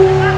Yeah.